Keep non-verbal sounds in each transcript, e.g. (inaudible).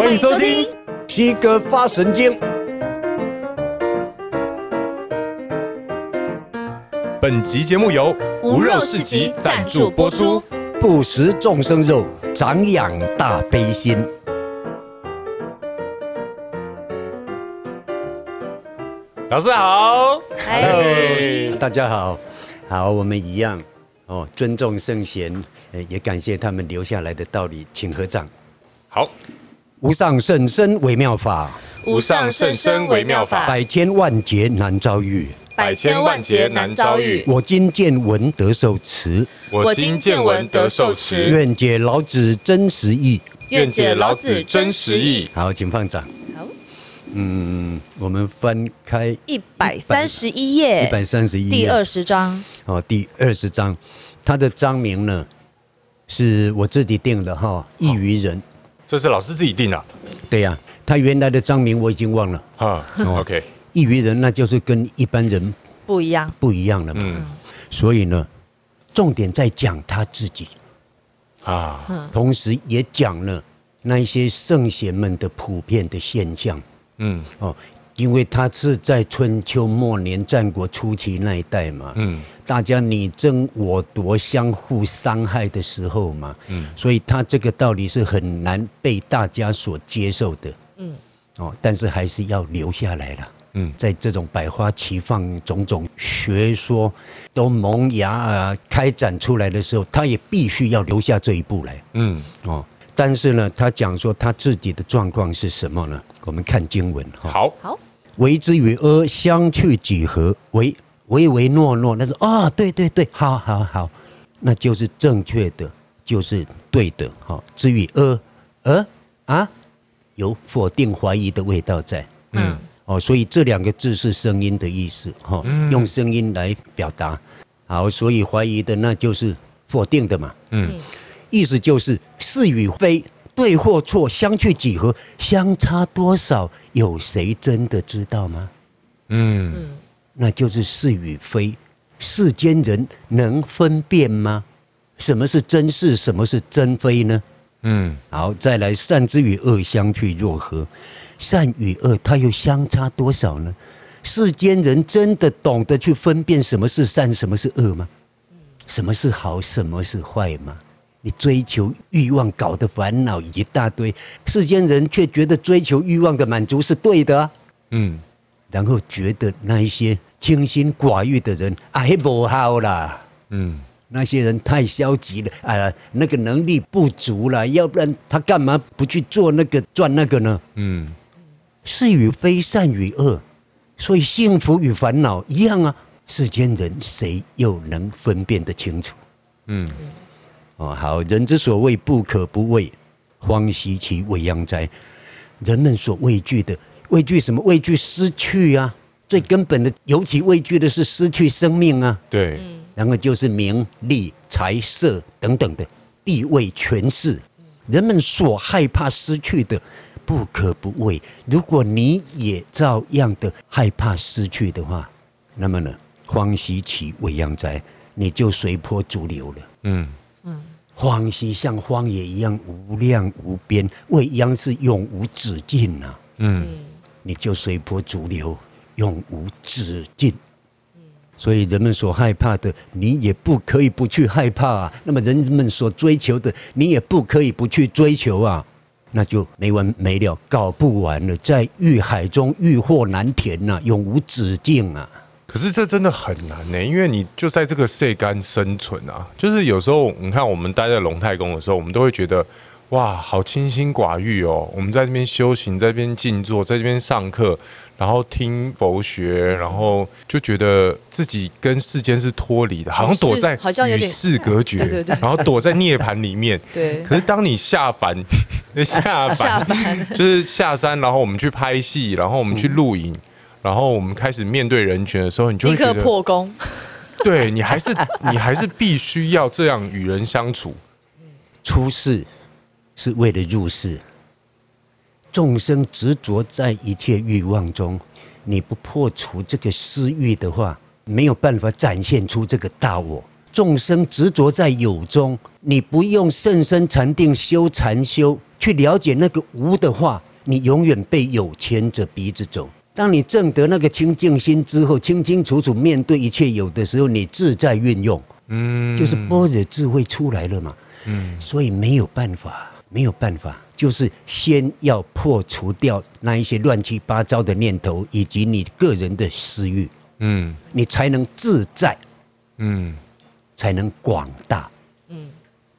欢迎收听《西哥发神经》。本集节目由无肉市集赞助播出。不食众生肉，长养大悲心。老师好，Hello，大家好，好，我们一样哦，尊重圣贤，也感谢他们留下来的道理，请合掌。好，无上甚深微妙法，无上甚深微妙法，百千万劫难遭遇。百千万劫难遭遇，我今见闻得受持，我今见闻得受持，愿解老子真实意，愿解老子真实意。好，请放掌。好，嗯，我们翻开一百三十一页，一百三十一页，第二十章。哦，第二十章，它的章名呢是我自己定的哈，异于人。这是老师自己定的？对呀，他原来的章名我已经忘了。哈，OK。异于人，那就是跟一般人不一样，不一样了嘛。嗯、所以呢，重点在讲他自己啊，同时也讲了那一些圣贤们的普遍的现象。嗯，哦，因为他是在春秋末年、战国初期那一代嘛。嗯，大家你争我夺、相互伤害的时候嘛。嗯，所以他这个道理是很难被大家所接受的。嗯，哦，但是还是要留下来了。嗯，在这种百花齐放、种种学说都萌芽啊开展出来的时候，他也必须要留下这一步来。嗯，哦，但是呢，他讲说他自己的状况是什么呢？我们看经文哈。好，好，为之与阿相去几何？唯唯唯诺诺，那是啊，对对对，好好好，那就是正确的，就是对的。好，至于阿，呃啊，有否定怀疑的味道在。嗯。哦，所以这两个字是声音的意思，哈，用声音来表达。好，所以怀疑的那就是否定的嘛，嗯，意思就是是与非，对或错，相去几何，相差多少，有谁真的知道吗？嗯，那就是是与非，世间人能分辨吗？什么是真是，什么是真非呢？嗯，好，再来，善之与恶相去若何？善与恶，它又相差多少呢？世间人真的懂得去分辨什么是善，什么是恶吗？什么是好，什么是坏吗？你追求欲望搞得烦恼一大堆，世间人却觉得追求欲望的满足是对的啊。嗯，然后觉得那一些清心寡欲的人哎不好啦。嗯，那些人太消极了，啊，那个能力不足了，要不然他干嘛不去做那个赚那个呢？嗯。是与非，善与恶，所以幸福与烦恼一样啊。世间人谁又能分辨得清楚？嗯，哦，好，人之所谓不可不畏，荒兮其未央哉。人们所畏惧的，畏惧什么？畏惧失去啊。最根本的，尤其畏惧的是失去生命啊。对，然后就是名利财色等等的地位权势，人们所害怕失去的。不可不畏。如果你也照样的害怕失去的话，那么呢，荒兮其未央哉，你就随波逐流了。嗯嗯，荒兮像荒野一样无量无边，未央是永无止境呐。嗯，你就随波逐流，永无止境。所以人们所害怕的，你也不可以不去害怕啊。那么人们所追求的，你也不可以不去追求啊。那就没完没了，搞不完了，在欲海中欲壑难填呐、啊，永无止境啊！可是这真的很难呢、欸，因为你就在这个世干生存啊。就是有时候你看，我们待在龙太宫的时候，我们都会觉得哇，好清心寡欲哦。我们在这边修行，在这边静坐，在这边上课。然后听佛学，然后就觉得自己跟世间是脱离的，好像躲在与世隔绝，然后躲在涅槃里面。(laughs) 对。可是当你下凡，(laughs) 下凡就是下山，然后我们去拍戏，然后我们去录影，然后我们开始面对人群的时候，你就会觉得破功。(laughs) 对，你还是你还是必须要这样与人相处。出世是为了入世。众生执着在一切欲望中，你不破除这个私欲的话，没有办法展现出这个大我。众生执着在有中，你不用甚深禅定修禅修，去了解那个无的话，你永远被有牵着鼻子走。当你证得那个清净心之后，清清楚楚面对一切有的时候，你自在运用，嗯，就是般若智慧出来了嘛，嗯，所以没有办法，没有办法，就是先要破除掉那一些乱七八糟的念头，以及你个人的私欲，嗯，你才能自在，嗯，才能广大，嗯，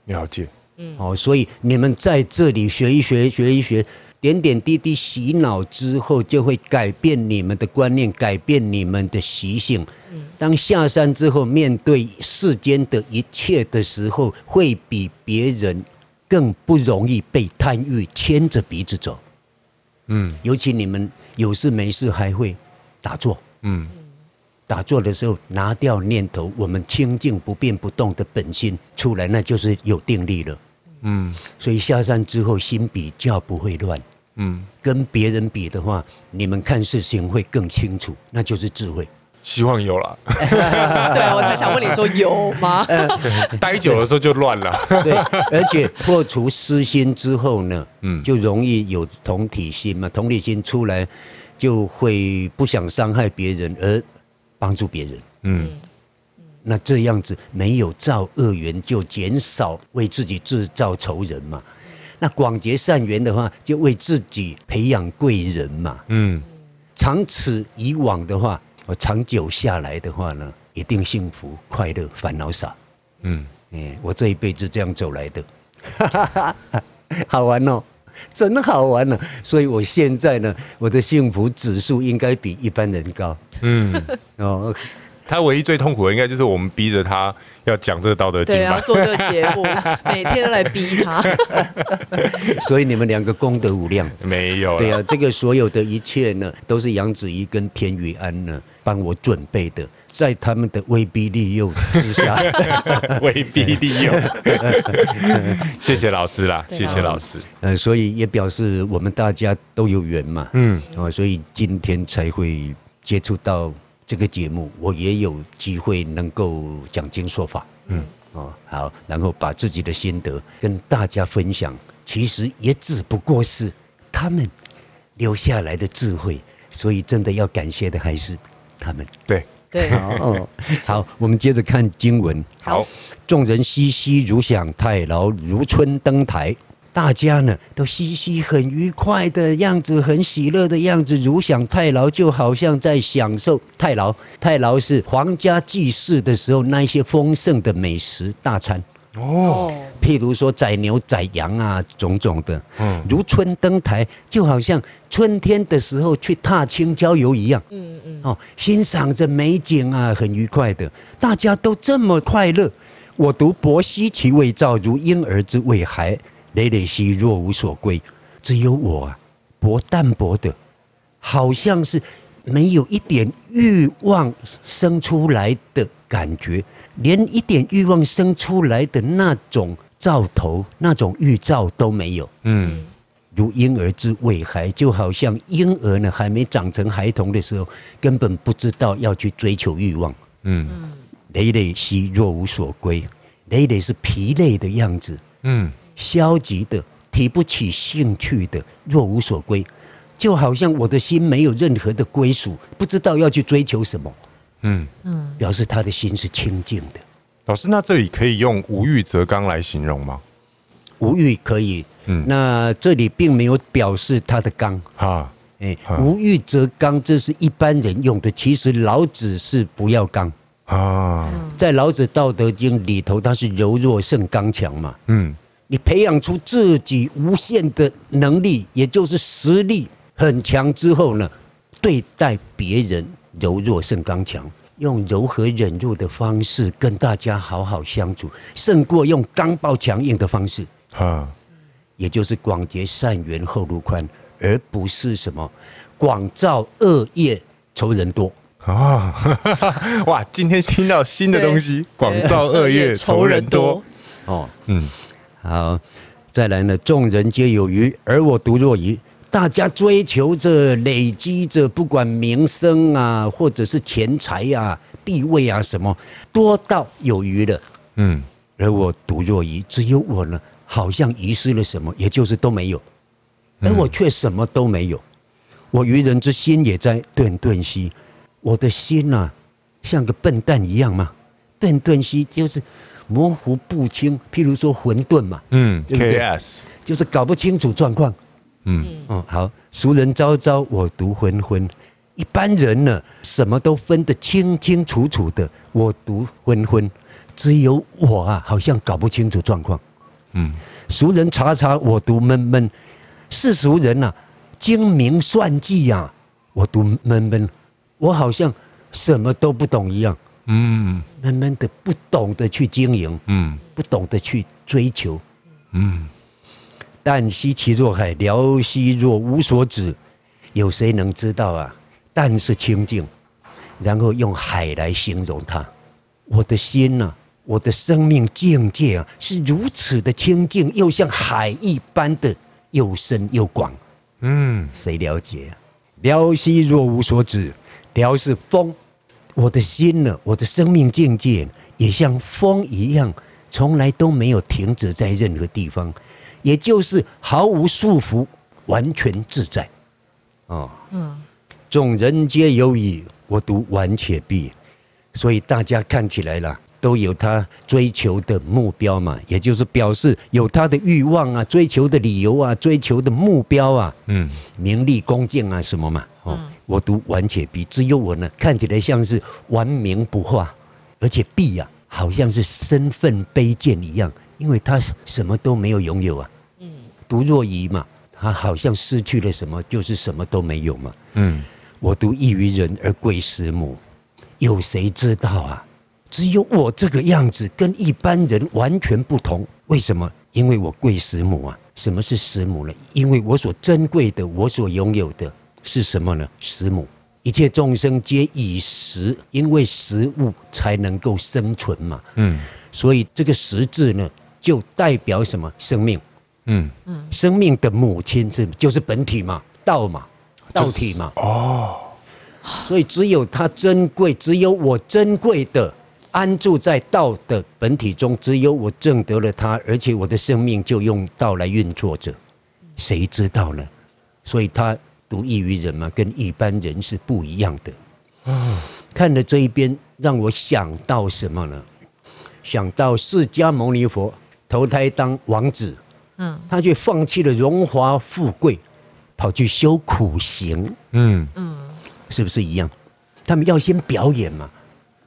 了解，嗯，哦，所以你们在这里学一学，学一学。点点滴滴洗脑之后，就会改变你们的观念，改变你们的习性。当下山之后，面对世间的一切的时候，会比别人更不容易被贪欲牵着鼻子走。嗯，尤其你们有事没事还会打坐。嗯，打坐的时候拿掉念头，我们清净不变不动的本心出来，那就是有定力了。嗯，所以下山之后心比较不会乱。嗯，跟别人比的话，你们看事情会更清楚，那就是智慧。希望有了。(laughs) 对啊，我才想问你说有吗？(laughs) 待久的时候就乱了。对，而且破除私心之后呢，嗯，就容易有同体心嘛。同体心出来，就会不想伤害别人而帮助别人。嗯，那这样子没有造恶缘，就减少为自己制造仇人嘛。那广结善缘的话，就为自己培养贵人嘛。嗯，长此以往的话，我长久下来的话呢，一定幸福快乐，烦恼少。嗯，哎，我这一辈子这样走来的，(laughs) 好玩哦，真好玩呢。所以我现在呢，我的幸福指数应该比一般人高。嗯，(laughs) 哦。他唯一最痛苦的，应该就是我们逼着他要讲这个道德经，对，要做这个节目，(laughs) 每天都来逼他。(laughs) 所以你们两个功德无量，没有。对啊，这个所有的一切呢，都是杨子怡跟田雨安呢帮我准备的，在他们的威逼利诱之下，(laughs) 威逼利诱。谢谢老师啦，谢谢老师。嗯，所以也表示我们大家都有缘嘛。嗯，哦，所以今天才会接触到。这个节目我也有机会能够讲经说法，嗯，哦，好，然后把自己的心得跟大家分享，其实也只不过是他们留下来的智慧，所以真的要感谢的还是他们。对对，好，(laughs) 好，我们接着看经文。好，众人熙熙如享太牢，如春登台。大家呢都嘻嘻很愉快的样子，很喜乐的样子，如享太牢，就好像在享受太牢。太牢是皇家祭祀的时候那一些丰盛的美食大餐哦，譬如说宰牛宰羊啊，种种的。嗯，如春登台，就好像春天的时候去踏青郊游一样。嗯嗯哦，欣赏着美景啊，很愉快的，大家都这么快乐。我独薄兮其未兆，如婴儿之未孩。累累兮若无所归，只有我啊，薄淡薄的，好像是没有一点欲望生出来的感觉，连一点欲望生出来的那种兆头、那种预兆都没有。嗯，如婴儿之未孩，就好像婴儿呢还没长成孩童的时候，根本不知道要去追求欲望。嗯，累累兮若无所归，累累是疲累的样子。嗯。消极的、提不起兴趣的、若无所归，就好像我的心没有任何的归属，不知道要去追求什么。嗯嗯，表示他的心是清净的。老师，那这里可以用无欲则刚来形容吗？无欲可以。嗯，那这里并没有表示他的刚啊。哎，无欲则刚，这是一般人用的。其实老子是不要刚啊，在老子《道德经》里头，他是柔弱胜刚强嘛。嗯。你培养出自己无限的能力，也就是实力很强之后呢，对待别人柔弱胜刚强，用柔和忍辱的方式跟大家好好相处，胜过用刚暴强硬的方式。啊，也就是广结善缘后路宽，而不是什么广造恶业仇人多啊！(laughs) 哇，今天听到新的东西，广造恶业仇人多哦，嗯。好，再来呢？众人皆有余，而我独若遗。大家追求着、累积着，不管名声啊，或者是钱财啊、地位啊，什么多到有余了。嗯，而我独若遗，只有我呢，好像遗失了什么，也就是都没有，而我却什么都没有。我愚人之心也在顿顿息，我的心呐、啊，像个笨蛋一样嘛，顿顿息就是模糊不清。譬如说混沌嘛，嗯对不对，KS，就是搞不清楚状况。嗯，嗯，好，俗人昭昭，我独昏昏。一般人呢，什么都分得清清楚楚的，我独昏昏。只有我啊，好像搞不清楚状况。嗯，俗人察察，我独闷闷。世俗人呐、啊。精明算计呀、啊，我独闷闷，我好像什么都不懂一样。嗯，慢慢的，不懂得去经营，嗯，不懂得去追求，嗯。旦夕其若海，辽兮若无所止。有谁能知道啊？但是清净，然后用海来形容它。我的心呐、啊，我的生命境界啊，是如此的清净，又像海一般的又深又广。嗯，谁了解啊？辽兮若无所止，辽是风，我的心呢？我的生命境界也像风一样，从来都没有停止在任何地方，也就是毫无束缚，完全自在。哦，嗯，众人皆有矣，我独顽且毕。所以大家看起来啦。都有他追求的目标嘛，也就是表示有他的欲望啊，追求的理由啊，追求的目标啊，嗯，名利恭敬啊什么嘛，哦，我读完且毕，只有我呢，看起来像是顽名不化，而且毕呀，好像是身份卑贱一样，因为他什么都没有拥有啊，嗯，独若遗嘛，他好像失去了什么，就是什么都没有嘛，嗯，我独异于人而贵师母，有谁知道啊？只有我这个样子跟一般人完全不同，为什么？因为我贵师母啊！什么是师母呢？因为我所珍贵的，我所拥有的是什么呢？食母。一切众生皆以食，因为食物才能够生存嘛。嗯。所以这个“食”字呢，就代表什么？生命。嗯嗯。生命的母亲是就是本体嘛，道嘛，道体嘛。哦。所以只有它珍贵，只有我珍贵的。安住在道的本体中，只有我证得了它，而且我的生命就用道来运作着。谁知道呢？所以他独异于人嘛，跟一般人是不一样的。看了这一边，让我想到什么呢？想到释迦牟尼佛投胎当王子，嗯，他却放弃了荣华富贵，跑去修苦行，嗯嗯，是不是一样？他们要先表演嘛。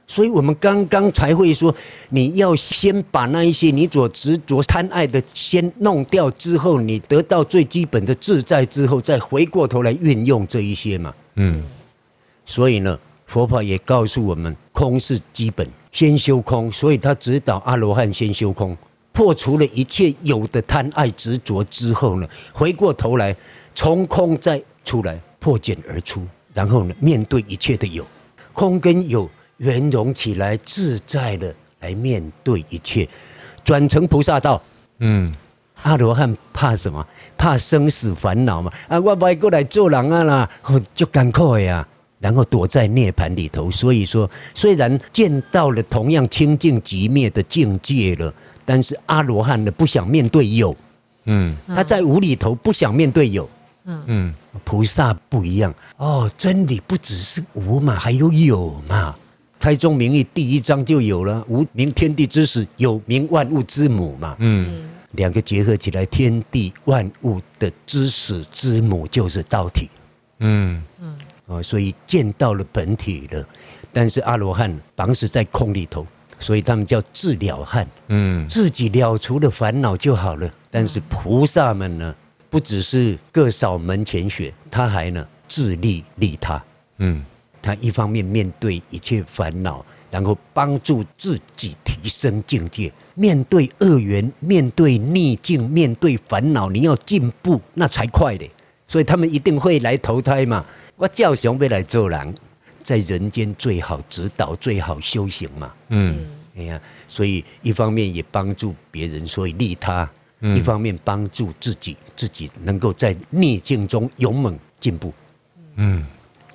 所以我们刚刚才会说，你要先把那一些你所执着贪爱的先弄掉之后，你得到最基本的自在之后，再回过头来运用这一些嘛。嗯。所以呢，佛法也告诉我们，空是基本，先修空。所以他指导阿罗汉先修空，破除了一切有的贪爱执着之后呢，回过头来从空再出来，破茧而出，然后呢，面对一切的有，空跟有。圆融起来，自在的来面对一切，转成菩萨道。嗯，阿罗汉怕什么？怕生死烦恼嘛。啊，我不过来做人啊啦，就赶快呀，然后躲在涅盘里头。所以说，虽然见到了同样清净极灭的境界了，但是阿罗汉呢，不想面对有。嗯，他在无里头不想面对有。嗯嗯，菩萨不一样哦，真理不只是无嘛，还有有嘛。开宗明义第一章就有了，无名天地之始，有名万物之母嘛。嗯，两个结合起来，天地万物的之始之母就是道体。嗯嗯，哦，所以见到了本体了，但是阿罗汉绑死在空里头，所以他们叫自了汉。嗯，自己了除了烦恼就好了。但是菩萨们呢，不只是各扫门前雪，他还呢自利利他。嗯。他一方面面对一切烦恼，然后帮助自己提升境界。面对恶缘，面对逆境，面对烦恼，你要进步，那才快的。所以他们一定会来投胎嘛。我叫熊未来做人，在人间最好指导，最好修行嘛。嗯，哎呀，所以一方面也帮助别人，所以利他；一方面帮助自己，自己能够在逆境中勇猛进步。嗯。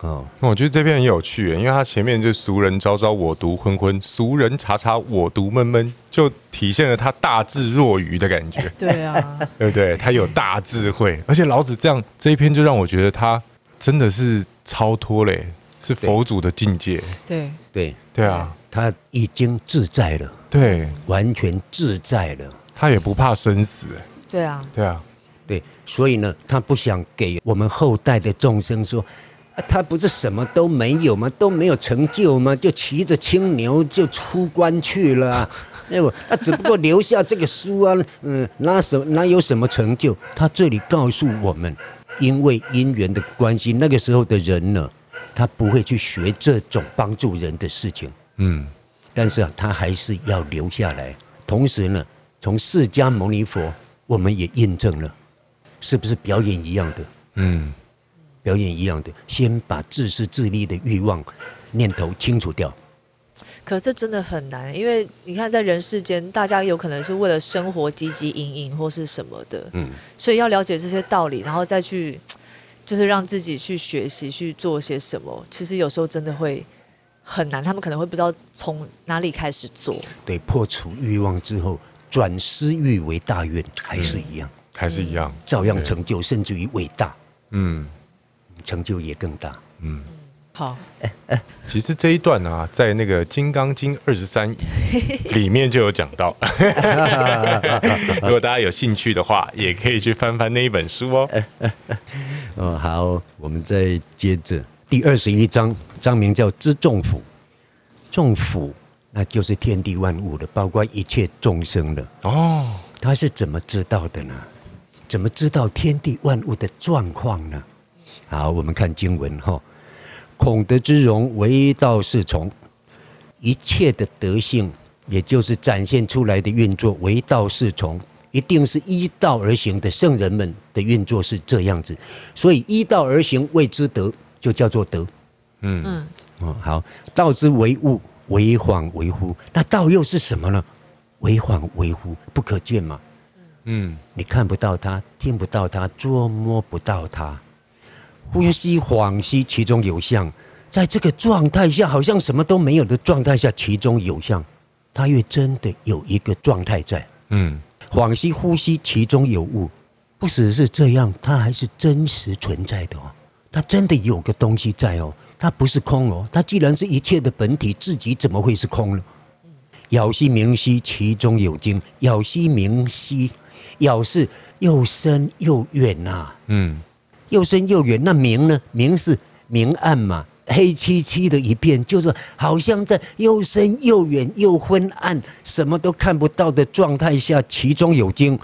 哦，我觉得这篇很有趣，因为他前面就俗人昭昭我独昏昏，俗人察察我独闷闷，就体现了他大智若愚的感觉。(laughs) 对啊，(laughs) 对不对？他有大智慧，而且老子这样这一篇就让我觉得他真的是超脱嘞，是佛祖的境界。对对对啊，他已经自在了，对，完全自在了。他也不怕生死。对啊，对啊，对，所以呢，他不想给我们后代的众生说，啊，他不是什么都没有吗？都没有成就吗？就骑着青牛就出关去了啊？(laughs) 哎我啊，只不过留下这个书啊，嗯，那什哪有什么成就？他这里告诉我们，因为因缘的关系，那个时候的人呢，他不会去学这种帮助人的事情。嗯，但是啊，他还是要留下来。同时呢，从释迦牟尼佛，我们也印证了，是不是表演一样的？嗯，表演一样的，先把自私自利的欲望念头清除掉。可这真的很难，因为你看，在人世间，大家有可能是为了生活汲汲营营或是什么的，嗯，所以要了解这些道理，然后再去，(tsk) 就是让自己去学习去做些什么。其实有时候真的会很难，他们可能会不知道从哪里开始做。对，破除欲望之后，转私欲为大愿，还是一样，还是一样，照样成就，甚至于伟大，嗯成就也更大。嗯。好，(laughs) 其实这一段啊，在那个《金刚经》二十三 (laughs) 里面就有讲到。(laughs) 如果大家有兴趣的话，也可以去翻翻那一本书哦。哦，好，我们再接着第二十一章，章名叫“知众辅”。众辅，那就是天地万物的，包括一切众生的。哦，他是怎么知道的呢？怎么知道天地万物的状况呢？好，我们看经文哈。孔德之容，唯道是从。一切的德性，也就是展现出来的运作，唯道是从，一定是依道而行的。圣人们的运作是这样子，所以依道而行谓之德，就叫做德。嗯嗯，哦，好，道之为物，为恍为惚。那道又是什么呢？为恍为惚，不可见嘛。嗯，你看不到它，听不到它，捉摸不到它。呼吸恍兮，其中有相。在这个状态下，好像什么都没有的状态下，其中有相，它越真的有一个状态在。嗯，恍兮呼吸，其中有物，不只是这样，它还是真实存在的哦。它真的有个东西在哦，它不是空哦。它既然是一切的本体，自己怎么会是空呢？杳兮冥兮，其中有精。杳兮冥兮，杳是又深又远呐。嗯。又深又远，那明呢？明是明暗嘛，黑漆漆的一片，就是好像在又深又远又昏暗，什么都看不到的状态下，其中有精，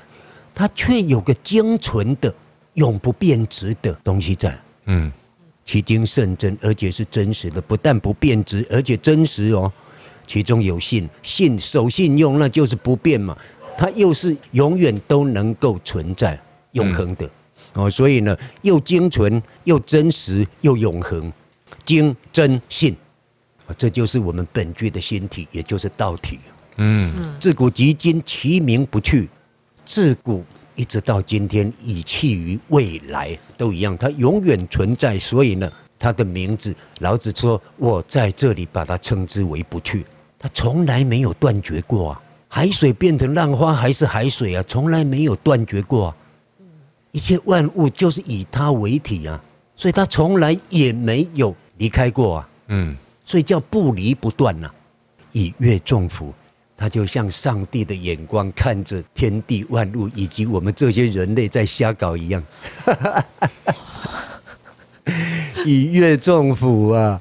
它却有个精纯的、永不变质的东西在。嗯，其精甚真，而且是真实的，不但不变质，而且真实哦。其中有信，信守信用，那就是不变嘛，它又是永远都能够存在、永恒的。嗯哦，所以呢，又精纯，又真实，又永恒，精真信，啊，这就是我们本具的心体，也就是道体。嗯，自古及今，其名不去。自古一直到今天，以弃于未来都一样，它永远存在。所以呢，它的名字，老子说：“我在这里把它称之为不去。”它从来没有断绝过啊！海水变成浪花还是海水啊，从来没有断绝过啊。一切万物就是以它为体啊，所以它从来也没有离开过啊。嗯，所以叫不离不断呐。以阅众福，他就像上帝的眼光看着天地万物以及我们这些人类在瞎搞一样。(laughs) 以阅众福啊，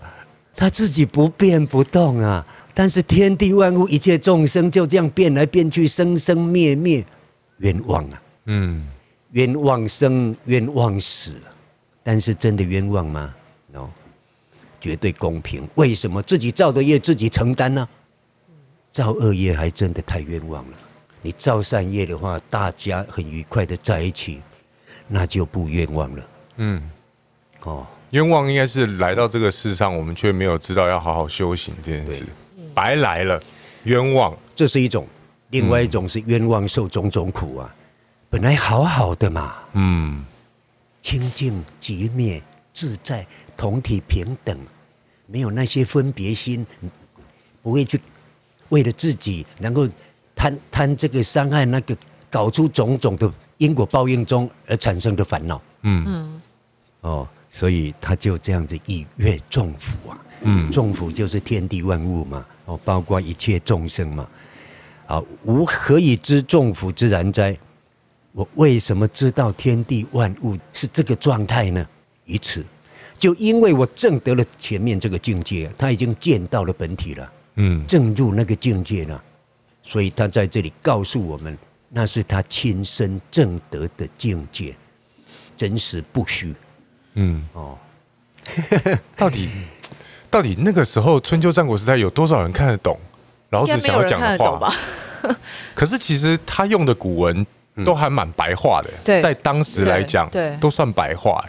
他自己不变不动啊，但是天地万物一切众生就这样变来变去，生生灭灭，冤枉啊。嗯。冤枉生，冤枉死，但是真的冤枉吗？no，绝对公平。为什么自己造的业自己承担呢？造恶业还真的太冤枉了。你造善业的话，大家很愉快的在一起，那就不冤枉了。嗯，哦，冤枉应该是来到这个世上，我们却没有知道要好好修行这件事，白来了，冤枉。这是一种，另外一种是冤枉受种种苦啊。本来好好的嘛，嗯，清净、寂灭、自在，同体平等，没有那些分别心，不会去为了自己能够贪贪这个伤害那个，搞出种种的因果报应中而产生的烦恼。嗯嗯，哦，所以他就这样子以悦众福啊。嗯，众福就是天地万物嘛，哦，包括一切众生嘛。啊，吾何以知众福之然哉？我为什么知道天地万物是这个状态呢？于此，就因为我证得了前面这个境界，他已经见到了本体了，嗯，证入那个境界了，所以他在这里告诉我们，那是他亲身证得的境界，真实不虚。嗯，哦，(laughs) 到底到底那个时候春秋战国时代有多少人看得懂老子想要讲的话吧？可是其实他用的古文。都还蛮白话的，对。在当时来讲，对，都算白话。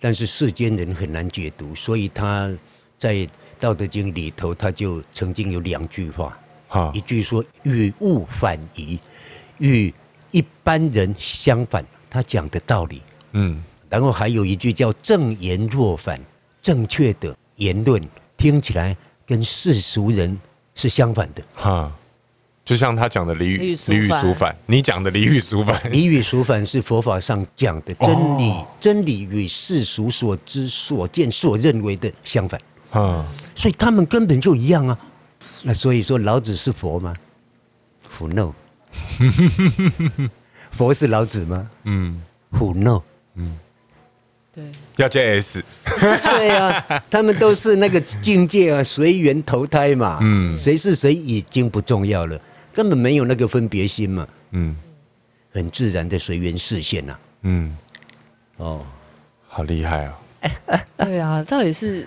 但是世间人很难解读，所以他在《道德经》里头，他就曾经有两句话，哈，一句说与物反矣，与一般人相反，他讲的道理，嗯，然后还有一句叫正言若反，正确的言论听起来跟世俗人是相反的，哈。就像他讲的离语离语俗反，你讲的离语俗反，离语俗反是佛法上讲的真理，哦、真理与世俗所知、所见、所认为的相反。啊，所以他们根本就一样啊。那所以说老子是佛吗？胡 no。佛是老子吗？嗯，胡 no。嗯，对，要加 s。对呀、啊，他们都是那个境界啊，随缘投胎嘛。嗯，谁是谁已经不重要了。根本没有那个分别心嘛，嗯，很自然的随缘视线呐，嗯，哦，好厉害啊！对啊，到底是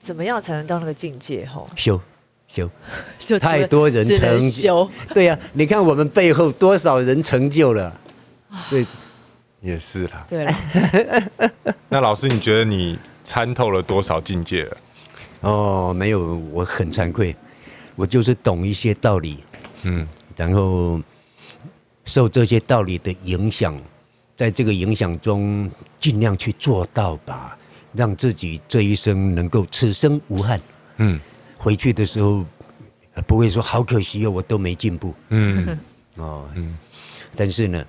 怎么样才能到那个境界？吼，修修，(laughs) 就太多人成就，对呀，你看我们背后多少人成就了，对，也是啦，对啦，(laughs) 那老师，你觉得你参透了多少境界了？哦，没有，我很惭愧，我就是懂一些道理。嗯，然后受这些道理的影响，在这个影响中尽量去做到吧，让自己这一生能够此生无憾。嗯，回去的时候不会说好可惜哦，我都没进步。嗯，(laughs) 哦，嗯，但是呢，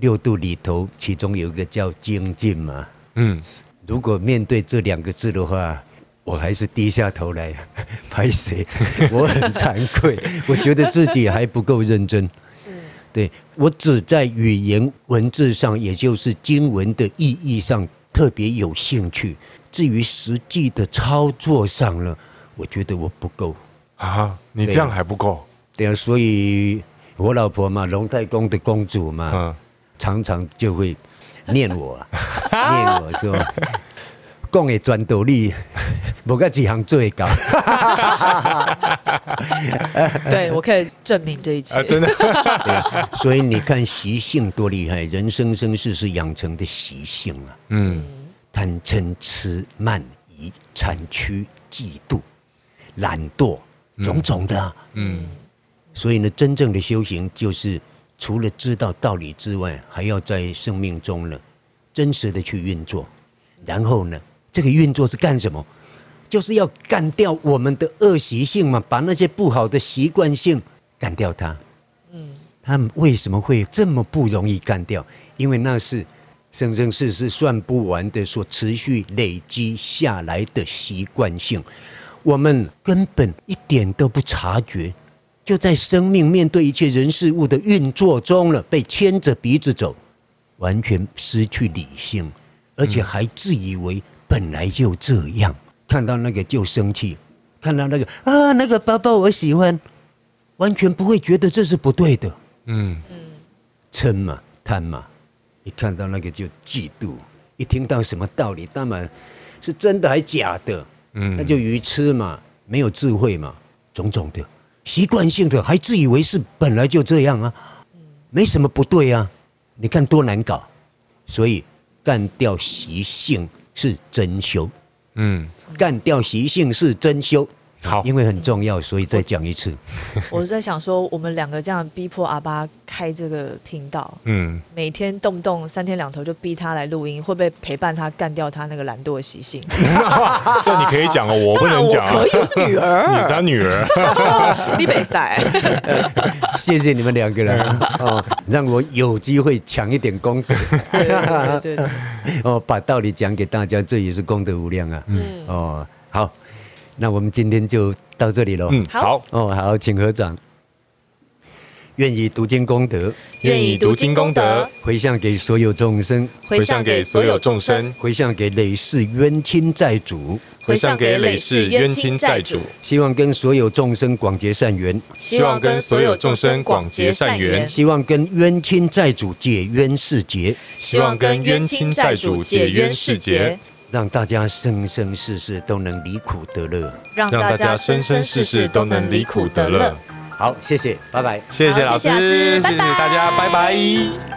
六度里头其中有一个叫精进嘛。嗯，如果面对这两个字的话。我还是低下头来 (laughs) 拍谁？我很惭愧，我觉得自己还不够认真。对，我只在语言文字上，也就是经文的意义上特别有兴趣。至于实际的操作上了，我觉得我不够啊。你这样还不够？对啊，所以我老婆嘛，龙太公的公主嘛，常常就会念我，(laughs) 念我说。讲的专道理，(laughs) 无个几行最高。(laughs) 对，我可以证明这一切。啊、真的。(laughs) 所以你看习性多厉害，人生生世是养成的习性啊。嗯。贪嗔痴慢疑谄曲嫉妒懒惰种种的、啊。嗯。所以呢，真正的修行就是除了知道道理之外，还要在生命中呢，真实的去运作，然后呢。这个运作是干什么？就是要干掉我们的恶习性嘛，把那些不好的习惯性干掉它。嗯，他们为什么会这么不容易干掉？因为那是生生世世算不完的所持续累积下来的习惯性，我们根本一点都不察觉，就在生命面对一切人事物的运作中了，被牵着鼻子走，完全失去理性，而且还自以为。本来就这样，看到那个就生气，看到那个啊，那个包包我喜欢，完全不会觉得这是不对的。嗯。嗯，嗔嘛，贪嘛，一看到那个就嫉妒，一听到什么道理，当然是真的还假的，嗯，那就愚痴嘛，没有智慧嘛，种种的。习惯性的，还自以为是本来就这样啊，没什么不对啊，你看多难搞，所以干掉习性。是真修，嗯，干掉习性是真修，好，因为很重要，所以再讲一次。(laughs) 我在想说，我们两个这样逼迫阿巴开这个频道，嗯，每天动不动三天两头就逼他来录音，会不会陪伴他干掉他那个懒惰的习性？(laughs) 这你可以讲哦，我不能讲、啊。我可以，我是女儿，(laughs) 你是他女儿，你比赛。谢谢你们两个人哦，让我有机会抢一点功德。对对对对。哦，把道理讲给大家，这也是功德无量啊。嗯。哦，好。那我们今天就到这里喽。嗯，好。哦，好，请合掌。愿以读经功德，愿以读经功德，回向给所有众生，回向给所有众生，回向给累世冤亲债主，回向给累世冤亲债主。希望跟所有众生广结善缘，希望跟所有众生广结善缘，希望跟冤亲债主解冤释结，希望跟冤亲债主解冤释结。让大家生生世世都能离苦得乐，让大家生生世世都能离苦得乐。好，谢谢，拜拜，谢谢老师，谢谢，谢谢老师，谢谢大家，拜拜。